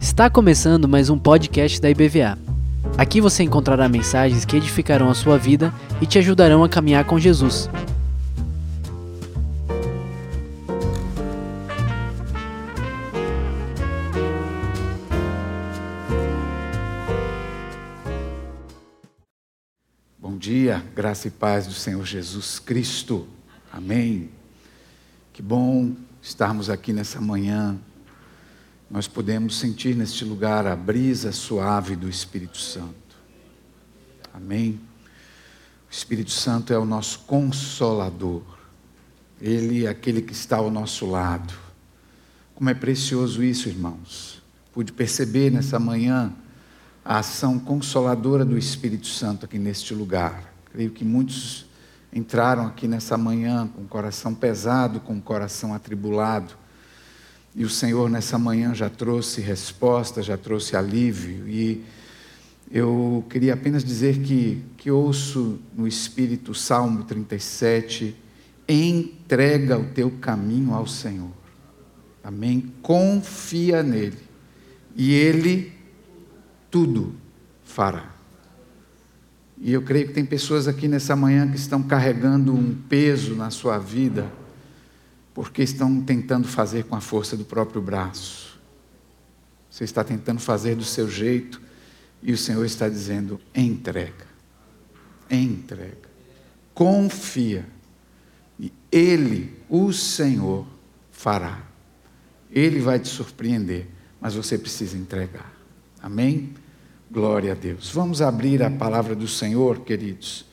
Está começando mais um podcast da IBVA. Aqui você encontrará mensagens que edificarão a sua vida e te ajudarão a caminhar com Jesus. Bom dia, graça e paz do Senhor Jesus Cristo. Amém. Que bom estarmos aqui nessa manhã. Nós podemos sentir neste lugar a brisa suave do Espírito Santo. Amém. O Espírito Santo é o nosso consolador. Ele é aquele que está ao nosso lado. Como é precioso isso, irmãos. Pude perceber nessa manhã a ação consoladora do Espírito Santo aqui neste lugar. Creio que muitos entraram aqui nessa manhã com o coração pesado, com o coração atribulado. E o Senhor nessa manhã já trouxe resposta, já trouxe alívio. E eu queria apenas dizer que, que ouço no Espírito Salmo 37, entrega o teu caminho ao Senhor. Amém? Confia nele. E ele tudo fará. E eu creio que tem pessoas aqui nessa manhã que estão carregando um peso na sua vida, porque estão tentando fazer com a força do próprio braço. Você está tentando fazer do seu jeito, e o Senhor está dizendo: entrega, entrega, confia, e Ele, o Senhor, fará. Ele vai te surpreender, mas você precisa entregar. Amém? Glória a Deus. Vamos abrir a palavra do Senhor, queridos.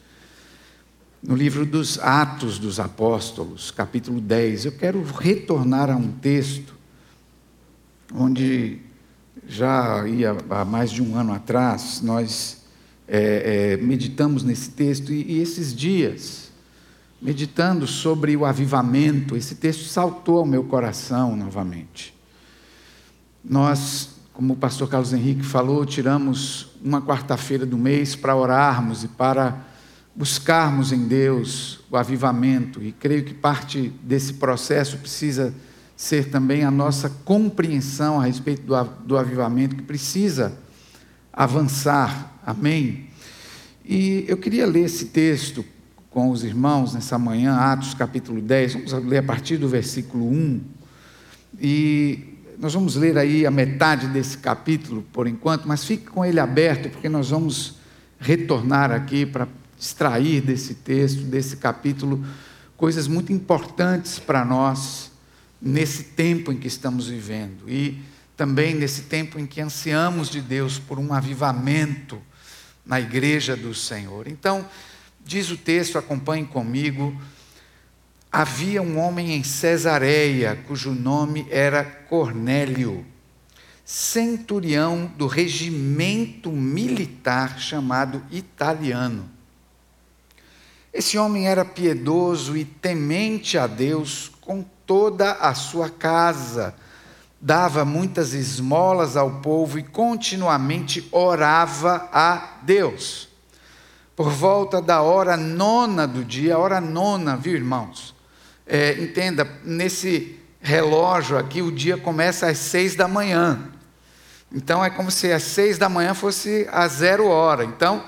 No livro dos Atos dos Apóstolos, capítulo 10, eu quero retornar a um texto onde já ia há mais de um ano atrás, nós é, é, meditamos nesse texto e, e esses dias, meditando sobre o avivamento, esse texto saltou ao meu coração novamente. Nós como o pastor Carlos Henrique falou, tiramos uma quarta-feira do mês para orarmos e para buscarmos em Deus o avivamento. E creio que parte desse processo precisa ser também a nossa compreensão a respeito do, do avivamento, que precisa avançar. Amém? E eu queria ler esse texto com os irmãos nessa manhã, Atos capítulo 10, vamos ler a partir do versículo 1. E nós vamos ler aí a metade desse capítulo por enquanto, mas fique com ele aberto, porque nós vamos retornar aqui para extrair desse texto, desse capítulo, coisas muito importantes para nós nesse tempo em que estamos vivendo e também nesse tempo em que ansiamos de Deus por um avivamento na igreja do Senhor. Então, diz o texto, acompanhe comigo havia um homem em Cesareia, cujo nome era Cornélio, centurião do regimento militar chamado italiano. Esse homem era piedoso e temente a Deus com toda a sua casa, dava muitas esmolas ao povo e continuamente orava a Deus. Por volta da hora nona do dia, hora nona, viu irmãos? É, entenda, nesse relógio aqui, o dia começa às seis da manhã. Então é como se às seis da manhã fosse a zero hora. Então,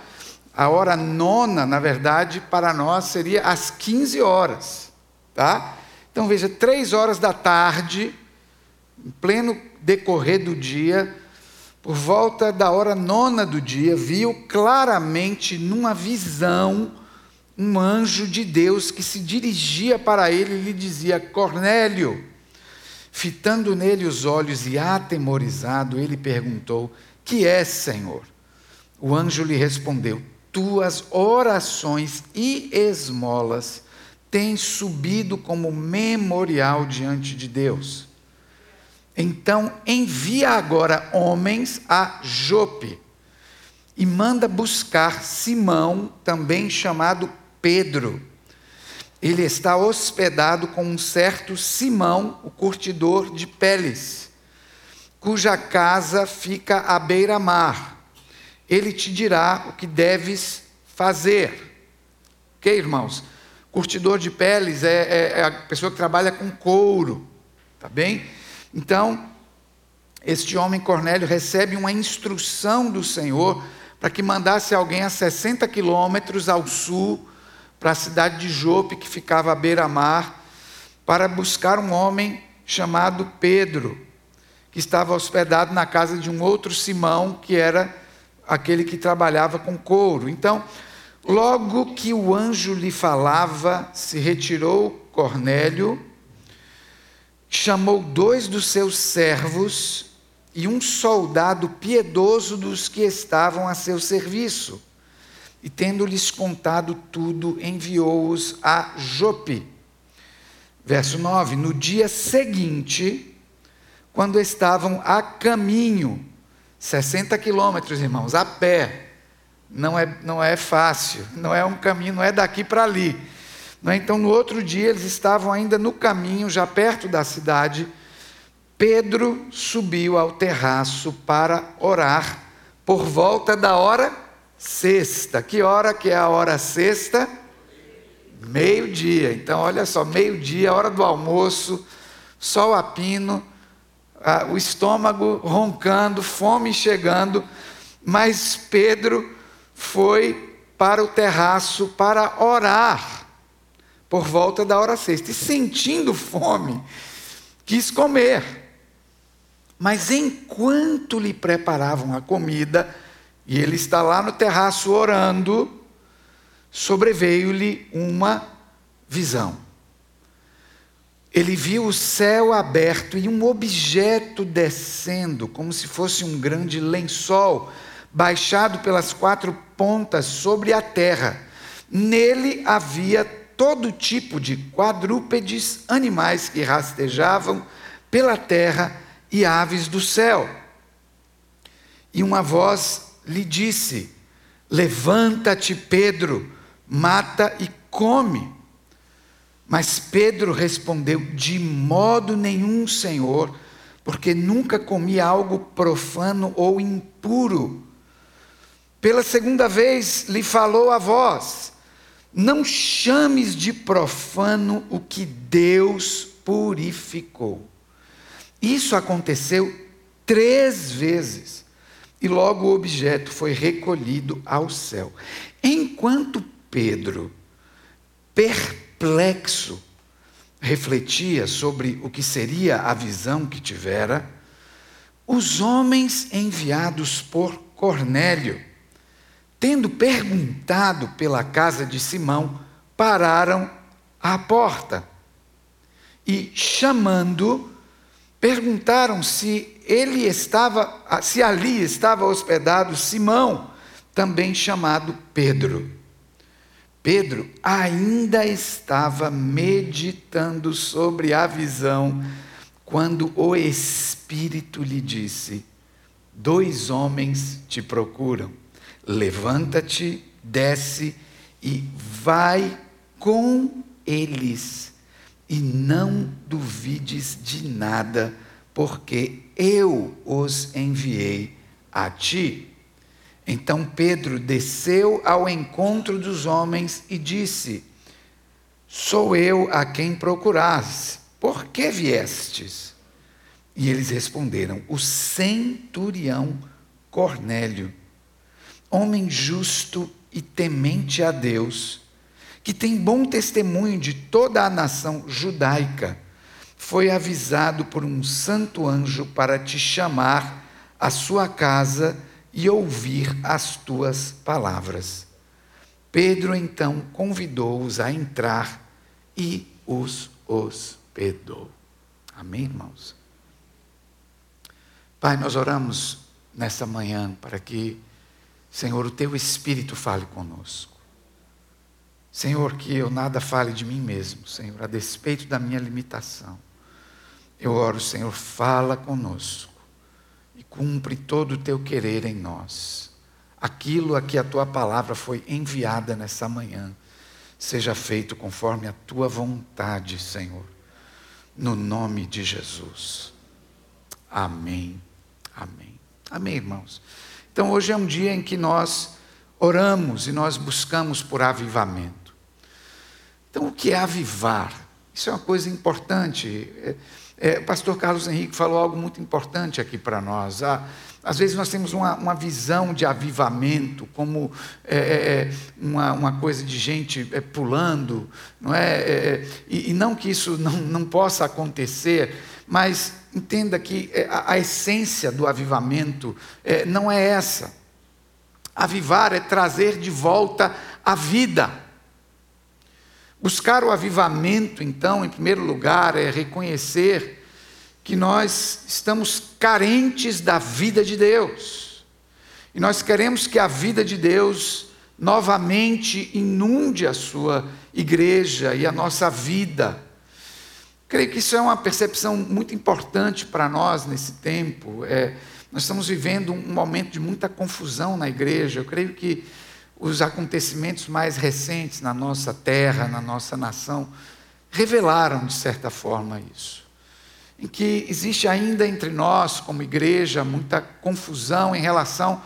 a hora nona, na verdade, para nós seria às 15 horas. Tá? Então veja, três horas da tarde, em pleno decorrer do dia, por volta da hora nona do dia, viu claramente numa visão um anjo de Deus que se dirigia para ele e lhe dizia: Cornélio. Fitando nele os olhos e atemorizado, ele perguntou: Que é, Senhor? O anjo lhe respondeu: Tuas orações e esmolas têm subido como memorial diante de Deus. Então envia agora homens a Jope e manda buscar Simão, também chamado Pedro. Ele está hospedado com um certo Simão, o curtidor de peles, cuja casa fica à beira-mar. Ele te dirá o que deves fazer. Ok, irmãos? Curtidor de peles é, é, é a pessoa que trabalha com couro, tá bem? Então, este homem Cornélio recebe uma instrução do Senhor para que mandasse alguém a 60 quilômetros ao sul, para a cidade de Jope, que ficava à beira-mar, para buscar um homem chamado Pedro, que estava hospedado na casa de um outro Simão, que era aquele que trabalhava com couro. Então, logo que o anjo lhe falava, se retirou Cornélio, chamou dois dos seus servos e um soldado piedoso dos que estavam a seu serviço. E tendo-lhes contado tudo, enviou-os a Jope. Verso 9: No dia seguinte, quando estavam a caminho, 60 quilômetros, irmãos, a pé, não é, não é fácil, não é um caminho, não é daqui para ali. É? Então, no outro dia, eles estavam ainda no caminho, já perto da cidade. Pedro subiu ao terraço para orar por volta da hora sexta. Que hora que é a hora sexta? Meio-dia. Então, olha só, meio-dia, hora do almoço, sol a pino, o estômago roncando, fome chegando, mas Pedro foi para o terraço para orar por volta da hora sexta e sentindo fome, quis comer. Mas enquanto lhe preparavam a comida, e ele está lá no terraço orando, sobreveio-lhe uma visão. Ele viu o céu aberto e um objeto descendo, como se fosse um grande lençol, baixado pelas quatro pontas sobre a terra. Nele havia todo tipo de quadrúpedes, animais que rastejavam pela terra e aves do céu. E uma voz lhe disse: Levanta-te, Pedro mata e come. Mas Pedro respondeu: De modo nenhum, Senhor, porque nunca comi algo profano ou impuro. Pela segunda vez lhe falou a voz: Não chames de profano o que Deus purificou. Isso aconteceu três vezes, e logo o objeto foi recolhido ao céu. Enquanto Pedro, perplexo, refletia sobre o que seria a visão que tivera, os homens enviados por Cornélio, tendo perguntado pela casa de Simão, pararam à porta e, chamando, perguntaram se ele estava, se ali estava hospedado Simão, também chamado Pedro. Pedro ainda estava meditando sobre a visão quando o Espírito lhe disse: Dois homens te procuram. Levanta-te, desce e vai com eles. E não duvides de nada, porque eu os enviei a ti. Então Pedro desceu ao encontro dos homens e disse: Sou eu a quem procurais, por que viestes? E eles responderam: O centurião Cornélio, homem justo e temente a Deus, que tem bom testemunho de toda a nação judaica, foi avisado por um santo anjo para te chamar à sua casa e ouvir as tuas palavras. Pedro então convidou-os a entrar e os hospedou. Amém, irmãos? Pai, nós oramos nessa manhã para que, Senhor, o teu Espírito fale conosco. Senhor, que eu nada fale de mim mesmo, Senhor, a despeito da minha limitação. Eu oro, Senhor, fala conosco e cumpre todo o teu querer em nós. Aquilo a que a tua palavra foi enviada nessa manhã, seja feito conforme a tua vontade, Senhor, no nome de Jesus. Amém. Amém. Amém, irmãos. Então hoje é um dia em que nós oramos e nós buscamos por avivamento. Então, o que é avivar? Isso é uma coisa importante. É, o pastor Carlos Henrique falou algo muito importante aqui para nós. Ah, às vezes nós temos uma, uma visão de avivamento como é, é, é uma, uma, coisa de gente é, pulando, não é? é e, e, não que isso não, não possa acontecer, mas entenda que a, a essência do avivamento não é essa. Avivar é trazer de volta a vida. Buscar o avivamento, então, em primeiro lugar, é reconhecer que nós estamos carentes da vida de Deus. E nós queremos que a vida de Deus novamente inunde a sua igreja e a nossa vida. Creio que isso é uma percepção muito importante para nós nesse tempo. É, nós estamos vivendo um momento de muita confusão na igreja. Eu creio que os acontecimentos mais recentes na nossa terra, na nossa nação, revelaram, de certa forma, isso. Em que existe ainda entre nós, como igreja, muita confusão em relação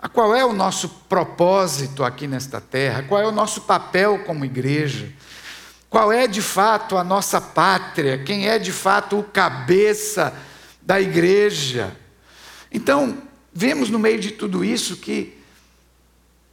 a qual é o nosso propósito aqui nesta terra, qual é o nosso papel como igreja, qual é de fato a nossa pátria, quem é de fato o cabeça da igreja. Então, vemos no meio de tudo isso que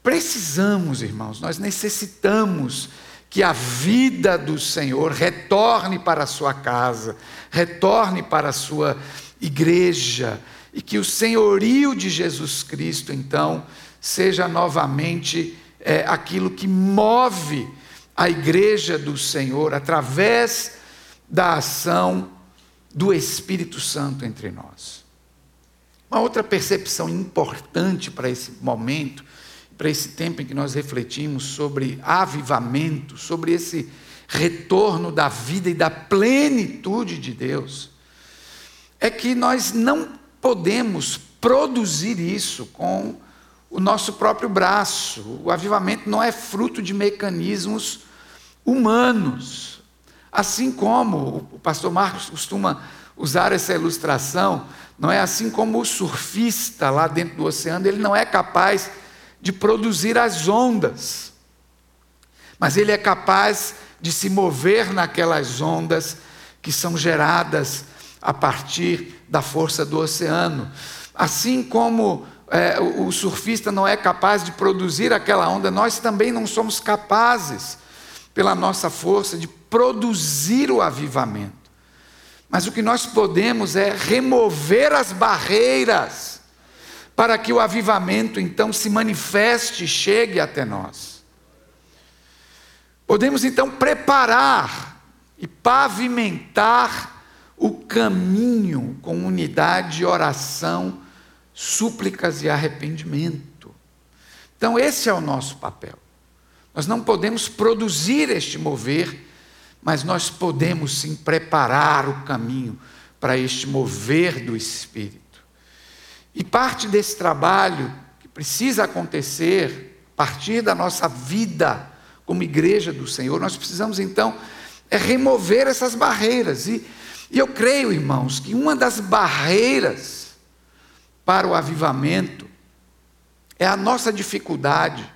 Precisamos, irmãos, nós necessitamos que a vida do Senhor retorne para a sua casa, retorne para a sua igreja, e que o senhorio de Jesus Cristo, então, seja novamente é, aquilo que move a igreja do Senhor através da ação do Espírito Santo entre nós. Uma outra percepção importante para esse momento para esse tempo em que nós refletimos sobre avivamento, sobre esse retorno da vida e da plenitude de Deus, é que nós não podemos produzir isso com o nosso próprio braço. O avivamento não é fruto de mecanismos humanos. Assim como o pastor Marcos costuma usar essa ilustração, não é assim como o surfista lá dentro do oceano, ele não é capaz de produzir as ondas, mas ele é capaz de se mover naquelas ondas que são geradas a partir da força do oceano. Assim como é, o surfista não é capaz de produzir aquela onda, nós também não somos capazes, pela nossa força, de produzir o avivamento. Mas o que nós podemos é remover as barreiras para que o avivamento então se manifeste e chegue até nós. Podemos então preparar e pavimentar o caminho com unidade, oração, súplicas e arrependimento. Então, esse é o nosso papel. Nós não podemos produzir este mover, mas nós podemos sim preparar o caminho para este mover do Espírito. E parte desse trabalho que precisa acontecer a partir da nossa vida como igreja do Senhor, nós precisamos então é remover essas barreiras. E, e eu creio, irmãos, que uma das barreiras para o avivamento é a nossa dificuldade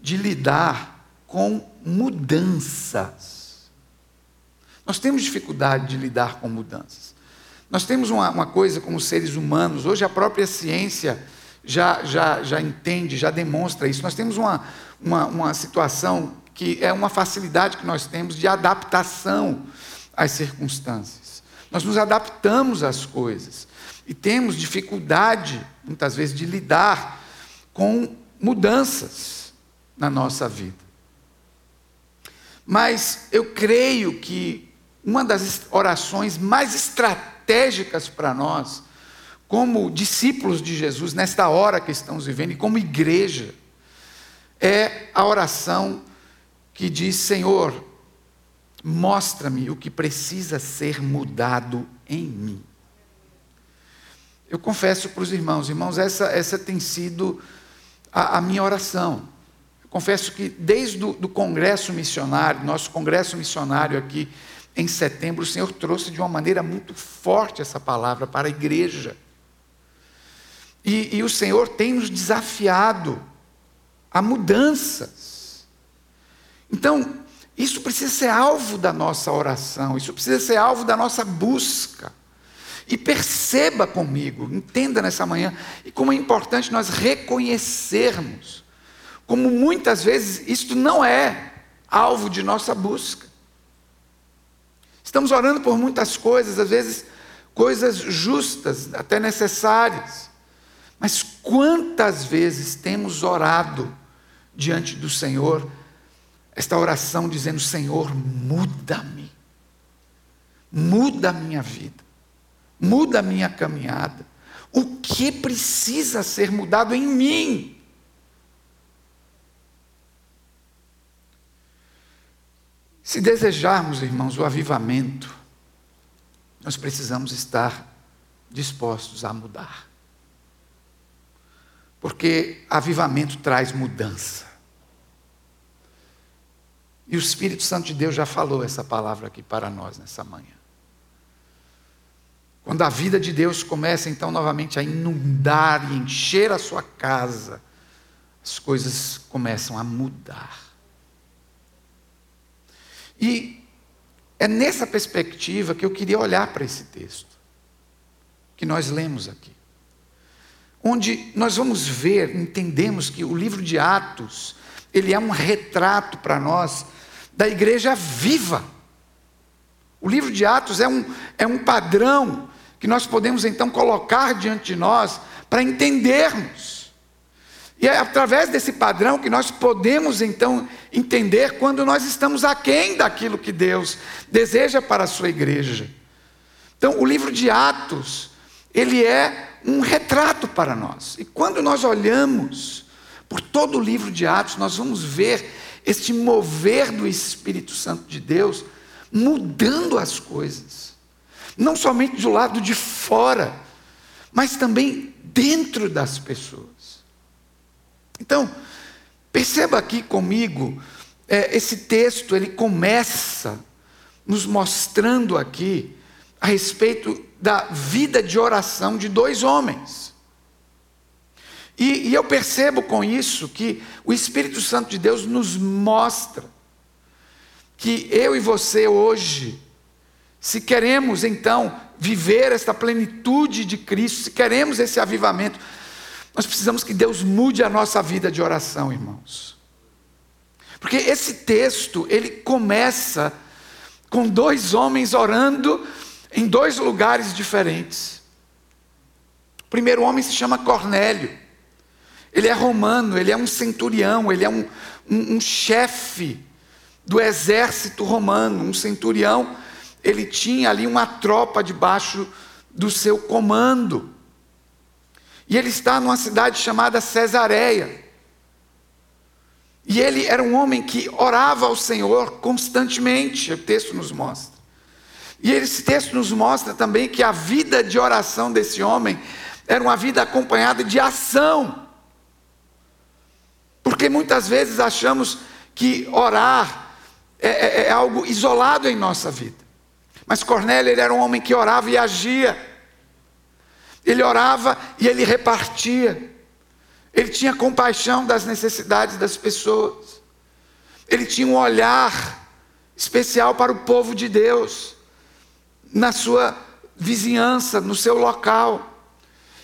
de lidar com mudanças. Nós temos dificuldade de lidar com mudanças. Nós temos uma, uma coisa como seres humanos, hoje a própria ciência já, já, já entende, já demonstra isso. Nós temos uma, uma, uma situação que é uma facilidade que nós temos de adaptação às circunstâncias. Nós nos adaptamos às coisas e temos dificuldade, muitas vezes, de lidar com mudanças na nossa vida. Mas eu creio que uma das orações mais estratégicas, estratégicas para nós, como discípulos de Jesus, nesta hora que estamos vivendo, e como igreja, é a oração que diz: Senhor, mostra-me o que precisa ser mudado em mim. Eu confesso para os irmãos, irmãos, essa, essa tem sido a, a minha oração. Eu confesso que desde o do congresso missionário, nosso congresso missionário aqui em setembro, o Senhor trouxe de uma maneira muito forte essa palavra para a igreja. E, e o Senhor tem nos desafiado a mudanças. Então, Isso precisa ser alvo da nossa oração, isso precisa ser alvo da nossa busca. E perceba comigo, entenda nessa manhã, e como é importante nós reconhecermos, como muitas vezes isto não é alvo de nossa busca. Estamos orando por muitas coisas, às vezes coisas justas, até necessárias. Mas quantas vezes temos orado diante do Senhor, esta oração dizendo: Senhor, muda-me, muda a minha vida, muda a minha caminhada. O que precisa ser mudado em mim? Se desejarmos, irmãos, o avivamento, nós precisamos estar dispostos a mudar. Porque avivamento traz mudança. E o Espírito Santo de Deus já falou essa palavra aqui para nós nessa manhã. Quando a vida de Deus começa então novamente a inundar e encher a sua casa, as coisas começam a mudar. E é nessa perspectiva que eu queria olhar para esse texto, que nós lemos aqui. Onde nós vamos ver, entendemos que o livro de Atos, ele é um retrato para nós da igreja viva. O livro de Atos é um, é um padrão que nós podemos então colocar diante de nós para entendermos e é através desse padrão que nós podemos então entender quando nós estamos aquém daquilo que Deus deseja para a sua igreja. Então, o livro de Atos, ele é um retrato para nós. E quando nós olhamos por todo o livro de Atos, nós vamos ver este mover do Espírito Santo de Deus mudando as coisas. Não somente do lado de fora, mas também dentro das pessoas. Então, perceba aqui comigo, é, esse texto ele começa nos mostrando aqui a respeito da vida de oração de dois homens. E, e eu percebo com isso que o Espírito Santo de Deus nos mostra que eu e você hoje, se queremos então viver esta plenitude de Cristo, se queremos esse avivamento, nós precisamos que Deus mude a nossa vida de oração, irmãos. Porque esse texto, ele começa com dois homens orando em dois lugares diferentes. O primeiro homem se chama Cornélio. Ele é romano, ele é um centurião, ele é um, um, um chefe do exército romano, um centurião. Ele tinha ali uma tropa debaixo do seu comando. E ele está numa cidade chamada Cesareia. E ele era um homem que orava ao Senhor constantemente, o texto nos mostra. E esse texto nos mostra também que a vida de oração desse homem era uma vida acompanhada de ação. Porque muitas vezes achamos que orar é, é, é algo isolado em nossa vida. Mas Cornélio era um homem que orava e agia. Ele orava e ele repartia. Ele tinha compaixão das necessidades das pessoas. Ele tinha um olhar especial para o povo de Deus, na sua vizinhança, no seu local.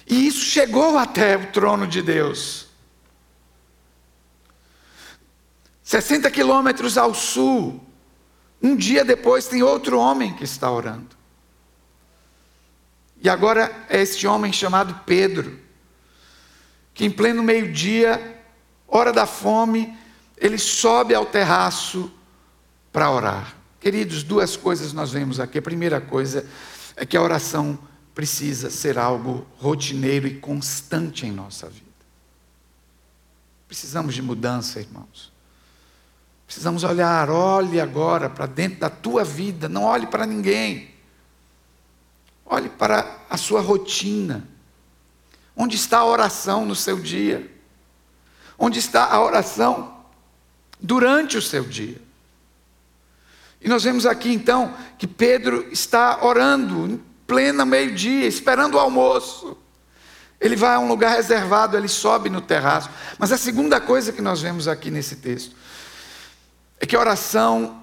E isso chegou até o trono de Deus. 60 quilômetros ao sul, um dia depois, tem outro homem que está orando. E agora é este homem chamado Pedro, que em pleno meio-dia, hora da fome, ele sobe ao terraço para orar. Queridos, duas coisas nós vemos aqui. A primeira coisa é que a oração precisa ser algo rotineiro e constante em nossa vida. Precisamos de mudança, irmãos. Precisamos olhar, olhe agora para dentro da tua vida, não olhe para ninguém. Olhe para a sua rotina. Onde está a oração no seu dia? Onde está a oração durante o seu dia? E nós vemos aqui então que Pedro está orando em plena meio-dia, esperando o almoço. Ele vai a um lugar reservado, ele sobe no terraço. Mas a segunda coisa que nós vemos aqui nesse texto é que a oração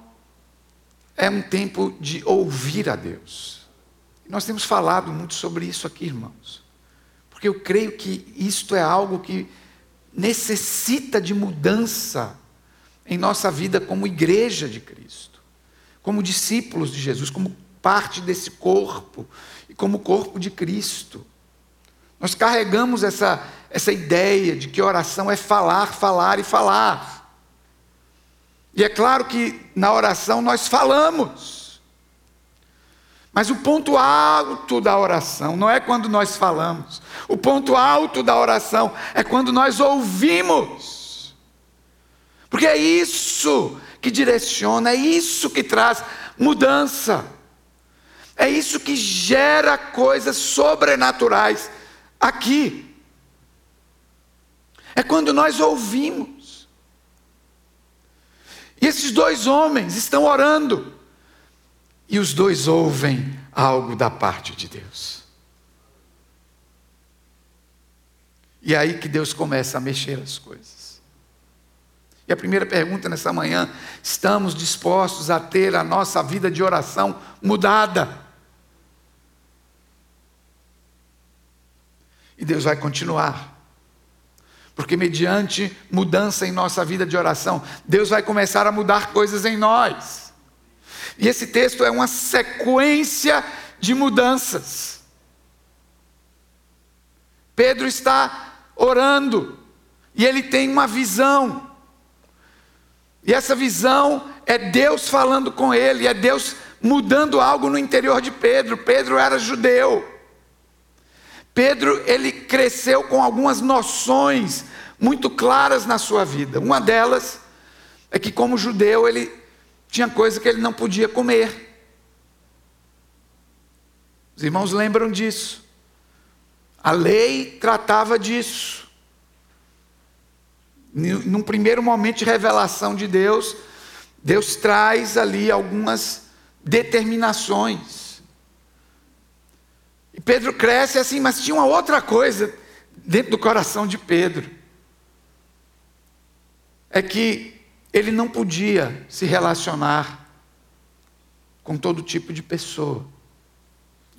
é um tempo de ouvir a Deus. Nós temos falado muito sobre isso aqui, irmãos. Porque eu creio que isto é algo que necessita de mudança em nossa vida como igreja de Cristo, como discípulos de Jesus, como parte desse corpo e como corpo de Cristo. Nós carregamos essa, essa ideia de que oração é falar, falar e falar. E é claro que na oração nós falamos. Mas o ponto alto da oração não é quando nós falamos. O ponto alto da oração é quando nós ouvimos. Porque é isso que direciona, é isso que traz mudança. É isso que gera coisas sobrenaturais aqui. É quando nós ouvimos. E esses dois homens estão orando. E os dois ouvem algo da parte de Deus. E é aí que Deus começa a mexer as coisas. E a primeira pergunta nessa manhã: estamos dispostos a ter a nossa vida de oração mudada? E Deus vai continuar. Porque, mediante mudança em nossa vida de oração, Deus vai começar a mudar coisas em nós. E esse texto é uma sequência de mudanças. Pedro está orando e ele tem uma visão. E essa visão é Deus falando com ele, é Deus mudando algo no interior de Pedro. Pedro era judeu. Pedro, ele cresceu com algumas noções muito claras na sua vida. Uma delas é que, como judeu, ele tinha coisa que ele não podia comer. Os irmãos lembram disso. A lei tratava disso. Num primeiro momento de revelação de Deus, Deus traz ali algumas determinações. E Pedro cresce assim, mas tinha uma outra coisa dentro do coração de Pedro. É que ele não podia se relacionar com todo tipo de pessoa.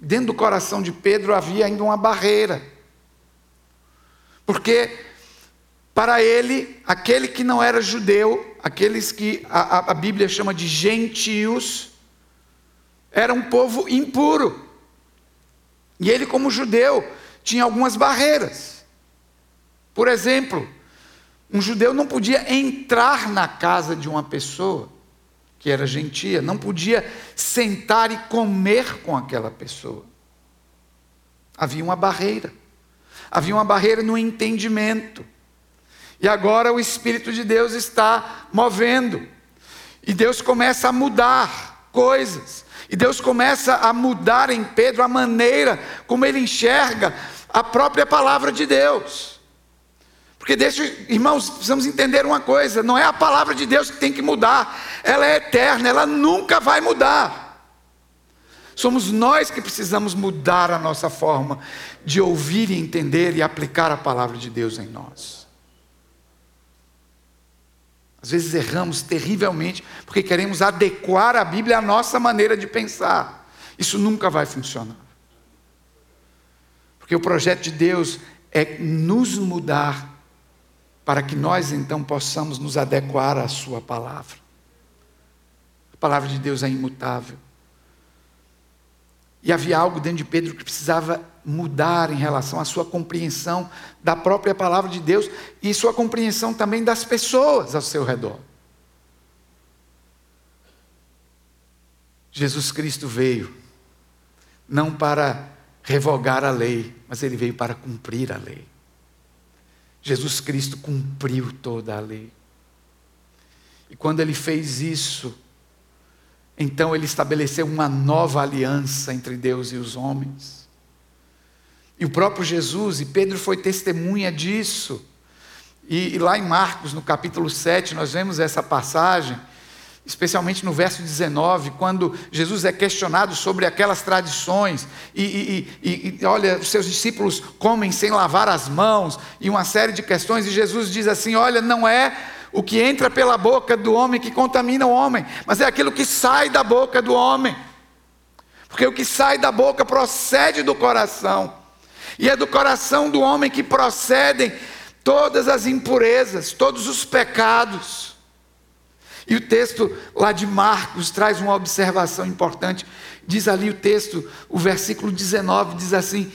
Dentro do coração de Pedro havia ainda uma barreira. Porque para ele, aquele que não era judeu, aqueles que a, a Bíblia chama de gentios, era um povo impuro. E ele, como judeu, tinha algumas barreiras. Por exemplo, um judeu não podia entrar na casa de uma pessoa que era gentia, não podia sentar e comer com aquela pessoa. Havia uma barreira. Havia uma barreira no entendimento. E agora o Espírito de Deus está movendo. E Deus começa a mudar coisas. E Deus começa a mudar em Pedro a maneira como ele enxerga a própria palavra de Deus. Porque deixa, irmãos, precisamos entender uma coisa: não é a palavra de Deus que tem que mudar, ela é eterna, ela nunca vai mudar. Somos nós que precisamos mudar a nossa forma de ouvir e entender e aplicar a palavra de Deus em nós. Às vezes erramos terrivelmente porque queremos adequar a Bíblia à nossa maneira de pensar. Isso nunca vai funcionar. Porque o projeto de Deus é nos mudar para que nós então possamos nos adequar à Sua palavra. A palavra de Deus é imutável. E havia algo dentro de Pedro que precisava mudar em relação à sua compreensão da própria palavra de Deus e sua compreensão também das pessoas ao seu redor. Jesus Cristo veio não para revogar a lei, mas ele veio para cumprir a lei. Jesus Cristo cumpriu toda a lei. E quando ele fez isso, então ele estabeleceu uma nova aliança entre Deus e os homens. E o próprio Jesus, e Pedro foi testemunha disso. E, e, lá em Marcos, no capítulo 7, nós vemos essa passagem, especialmente no verso 19, quando Jesus é questionado sobre aquelas tradições, e, e, e olha, os seus discípulos comem sem lavar as mãos, e uma série de questões, e Jesus diz assim: Olha, não é o que entra pela boca do homem que contamina o homem, mas é aquilo que sai da boca do homem. Porque o que sai da boca procede do coração. E é do coração do homem que procedem todas as impurezas, todos os pecados. E o texto lá de Marcos traz uma observação importante. Diz ali o texto, o versículo 19 diz assim: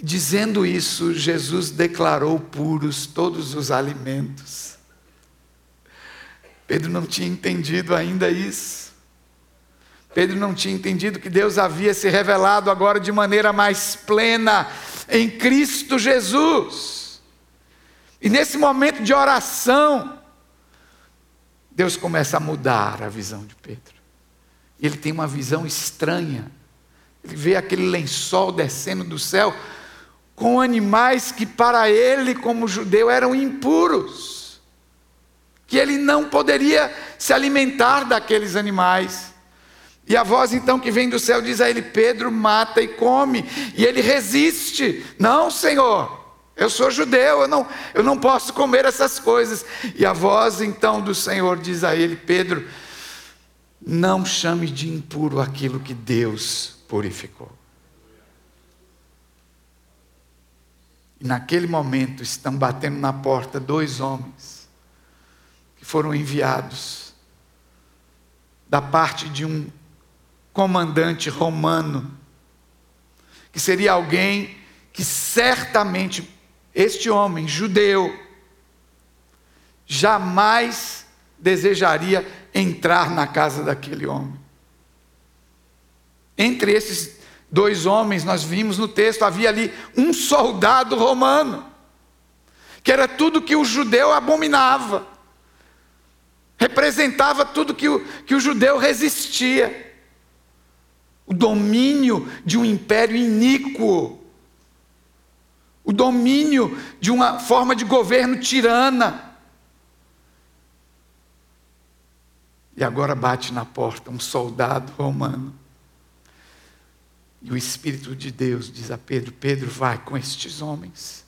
Dizendo isso, Jesus declarou puros todos os alimentos. Pedro não tinha entendido ainda isso. Pedro não tinha entendido que Deus havia se revelado agora de maneira mais plena em Cristo Jesus. E nesse momento de oração, Deus começa a mudar a visão de Pedro. Ele tem uma visão estranha. Ele vê aquele lençol descendo do céu com animais que para ele, como judeu, eram impuros. Que ele não poderia se alimentar daqueles animais. E a voz então que vem do céu diz a ele: Pedro, mata e come. E ele resiste: Não, Senhor, eu sou judeu, eu não, eu não posso comer essas coisas. E a voz então do Senhor diz a ele: Pedro, não chame de impuro aquilo que Deus purificou. E naquele momento estão batendo na porta dois homens que foram enviados da parte de um comandante romano, que seria alguém que certamente este homem judeu jamais desejaria entrar na casa daquele homem. Entre esses dois homens, nós vimos no texto, havia ali um soldado romano, que era tudo que o judeu abominava, representava tudo que o, que o judeu resistia, o domínio de um império iníquo o domínio de uma forma de governo tirana. E agora bate na porta um soldado romano. E o Espírito de Deus diz a Pedro: Pedro, vai com estes homens.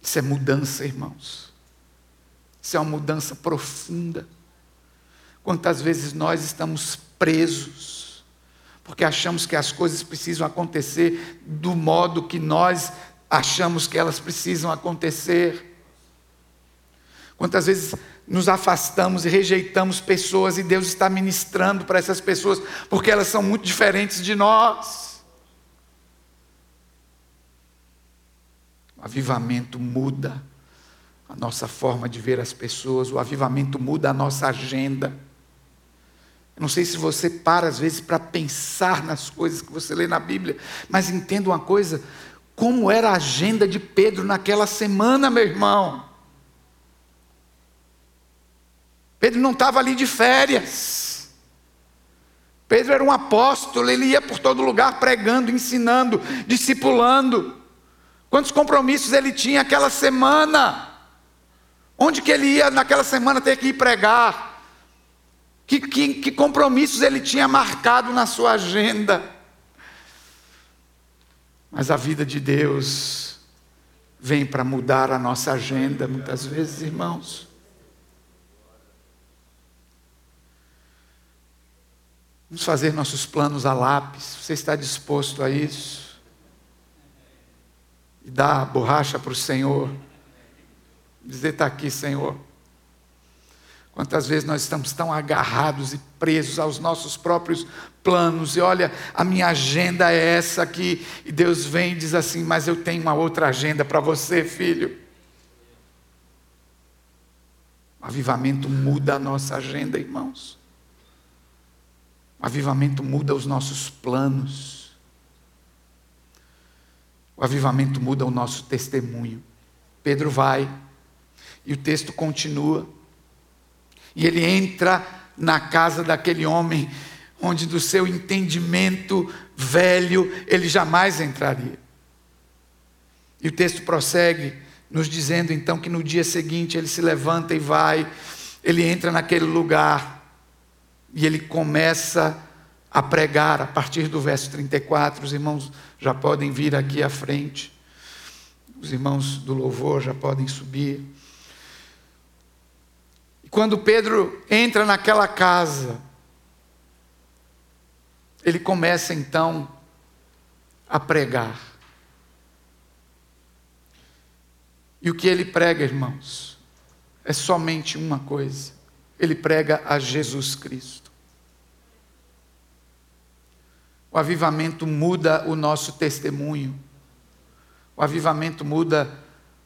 Isso é mudança, irmãos. Isso é uma mudança profunda. Quantas vezes nós estamos presos porque achamos que as coisas precisam acontecer do modo que nós achamos que elas precisam acontecer. Quantas vezes nos afastamos e rejeitamos pessoas e Deus está ministrando para essas pessoas porque elas são muito diferentes de nós. O avivamento muda a nossa forma de ver as pessoas, o avivamento muda a nossa agenda. Não sei se você para às vezes para pensar nas coisas que você lê na Bíblia, mas entenda uma coisa: como era a agenda de Pedro naquela semana, meu irmão? Pedro não estava ali de férias. Pedro era um apóstolo, ele ia por todo lugar pregando, ensinando, discipulando. Quantos compromissos ele tinha aquela semana? Onde que ele ia naquela semana ter que ir pregar? Que, que, que compromissos ele tinha marcado na sua agenda. Mas a vida de Deus vem para mudar a nossa agenda, muitas vezes, irmãos. Vamos fazer nossos planos a lápis. Você está disposto a isso? E dar a borracha para o Senhor. Dizer: está aqui, Senhor. Quantas vezes nós estamos tão agarrados e presos aos nossos próprios planos, e olha, a minha agenda é essa aqui, e Deus vem e diz assim: Mas eu tenho uma outra agenda para você, filho. O avivamento muda a nossa agenda, irmãos. O avivamento muda os nossos planos. O avivamento muda o nosso testemunho. Pedro vai, e o texto continua. E ele entra na casa daquele homem, onde do seu entendimento velho ele jamais entraria. E o texto prossegue, nos dizendo então que no dia seguinte ele se levanta e vai, ele entra naquele lugar e ele começa a pregar a partir do verso 34. Os irmãos já podem vir aqui à frente, os irmãos do louvor já podem subir. Quando Pedro entra naquela casa, ele começa então a pregar. E o que ele prega, irmãos, é somente uma coisa: ele prega a Jesus Cristo. O avivamento muda o nosso testemunho, o avivamento muda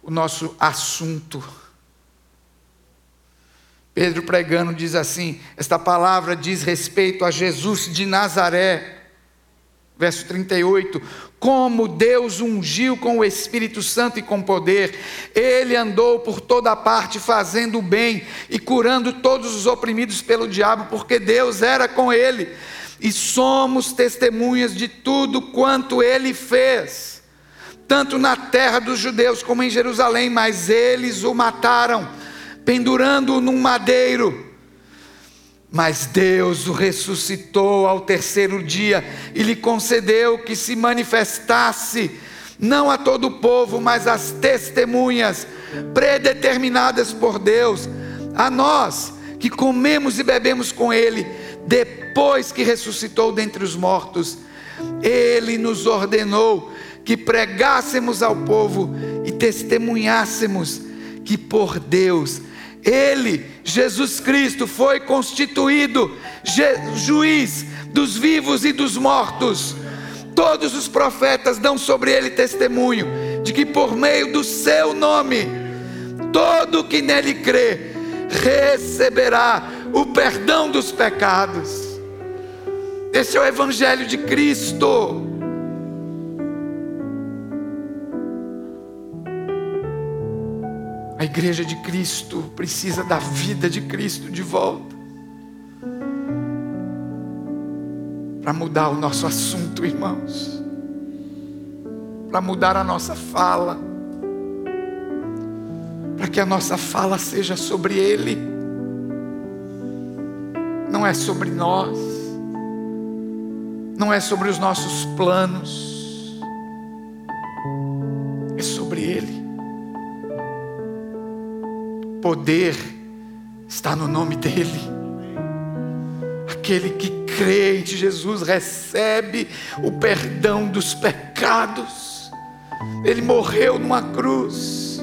o nosso assunto. Pedro pregando diz assim: esta palavra diz respeito a Jesus de Nazaré. Verso 38: Como Deus ungiu com o Espírito Santo e com poder, ele andou por toda parte fazendo o bem e curando todos os oprimidos pelo diabo, porque Deus era com ele. E somos testemunhas de tudo quanto ele fez, tanto na terra dos judeus como em Jerusalém, mas eles o mataram pendurando-o num madeiro. Mas Deus o ressuscitou ao terceiro dia e lhe concedeu que se manifestasse, não a todo o povo, mas às testemunhas predeterminadas por Deus, a nós que comemos e bebemos com Ele, depois que ressuscitou dentre os mortos. Ele nos ordenou que pregássemos ao povo e testemunhássemos que por Deus ele, Jesus Cristo, foi constituído juiz dos vivos e dos mortos. Todos os profetas dão sobre ele testemunho de que por meio do seu nome, todo que nele crê receberá o perdão dos pecados. Esse é o Evangelho de Cristo. Igreja de Cristo precisa da vida de Cristo de volta. Para mudar o nosso assunto, irmãos. Para mudar a nossa fala. Para que a nossa fala seja sobre Ele. Não é sobre nós. Não é sobre os nossos planos. É sobre Ele poder está no nome dEle. Aquele que crê em Jesus recebe o perdão dos pecados. Ele morreu numa cruz.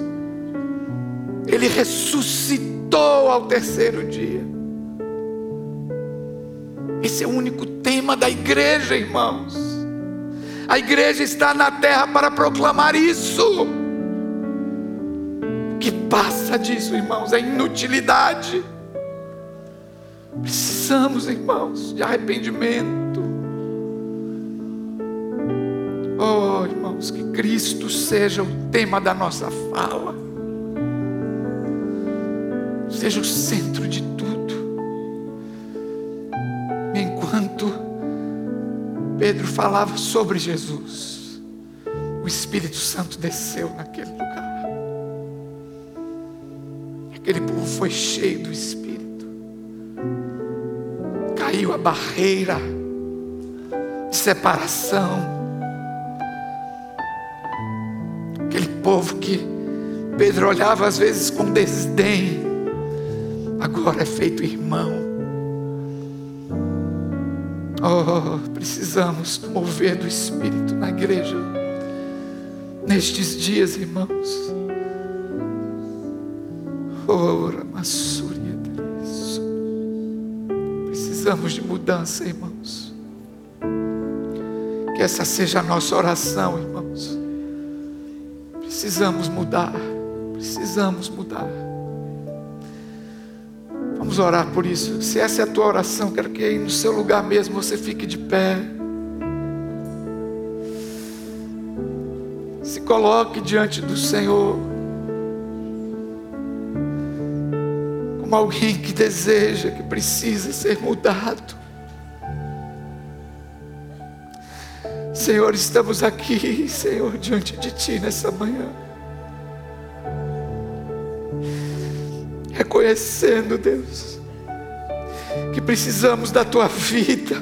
Ele ressuscitou ao terceiro dia. Esse é o único tema da igreja, irmãos. A igreja está na terra para proclamar isso passa disso, irmãos, é inutilidade. Precisamos, irmãos, de arrependimento. Oh, irmãos, que Cristo seja o tema da nossa fala, seja o centro de tudo. Enquanto Pedro falava sobre Jesus, o Espírito Santo desceu naquele lugar. Aquele povo foi cheio do Espírito. Caiu a barreira de separação. Aquele povo que Pedro olhava às vezes com desdém, agora é feito irmão. Oh, precisamos mover do Espírito na igreja nestes dias, irmãos. Ora, Massúria Precisamos de mudança, irmãos. Que essa seja a nossa oração, irmãos. Precisamos mudar. Precisamos mudar. Vamos orar por isso. Se essa é a tua oração, quero que aí no seu lugar mesmo você fique de pé. Se coloque diante do Senhor. Como alguém que deseja, que precisa ser mudado. Senhor, estamos aqui, Senhor, diante de Ti nessa manhã. Reconhecendo, Deus, que precisamos da Tua vida,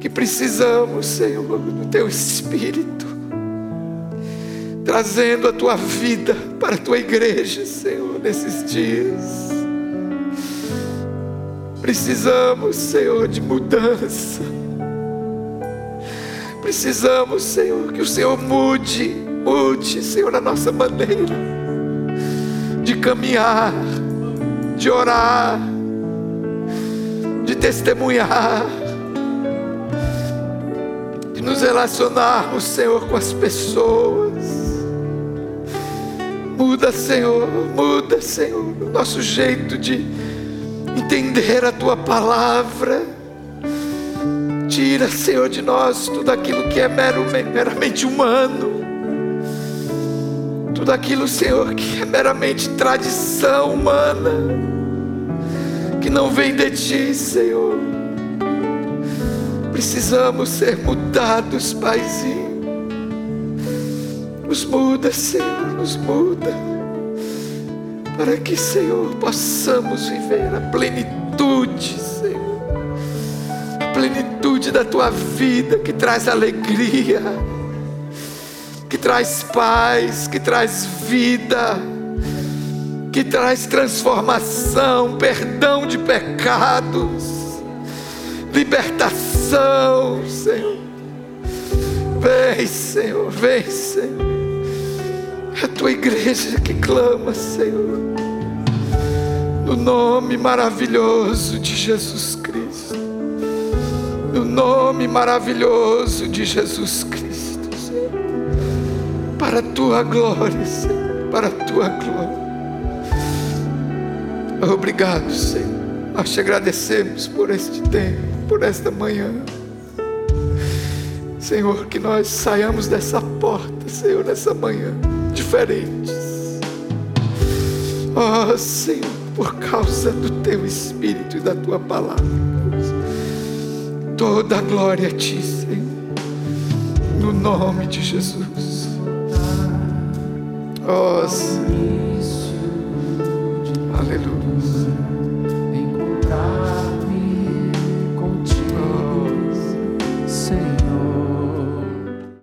que precisamos, Senhor, do Teu Espírito, trazendo a Tua vida para a Tua igreja, Senhor nesses dias. Precisamos, Senhor, de mudança. Precisamos, Senhor, que o Senhor mude, mude, Senhor, a nossa maneira de caminhar, de orar, de testemunhar, de nos relacionarmos, Senhor, com as pessoas. Muda, Senhor, muda, Senhor, o nosso jeito de entender a tua palavra. Tira, Senhor, de nós tudo aquilo que é meramente humano. Tudo aquilo, Senhor, que é meramente tradição humana. Que não vem de ti, Senhor. Precisamos ser mudados, Paizinho. Nos muda, Senhor, nos muda para que, Senhor, possamos viver a plenitude, Senhor, a plenitude da tua vida que traz alegria, que traz paz, que traz vida, que traz transformação, perdão de pecados, libertação, Senhor. Vem, Senhor, vem, Senhor. É a tua igreja que clama, Senhor, no nome maravilhoso de Jesus Cristo, no nome maravilhoso de Jesus Cristo, Senhor, para a tua glória, Senhor, para a tua glória. Obrigado, Senhor. Nós te agradecemos por este tempo, por esta manhã. Senhor, que nós saiamos dessa porta, Senhor, nessa manhã diferentes. Oh Senhor, por causa do teu Espírito e da tua palavra, toda a glória a ti, Senhor, no nome de Jesus. Oh Senhor, aleluia.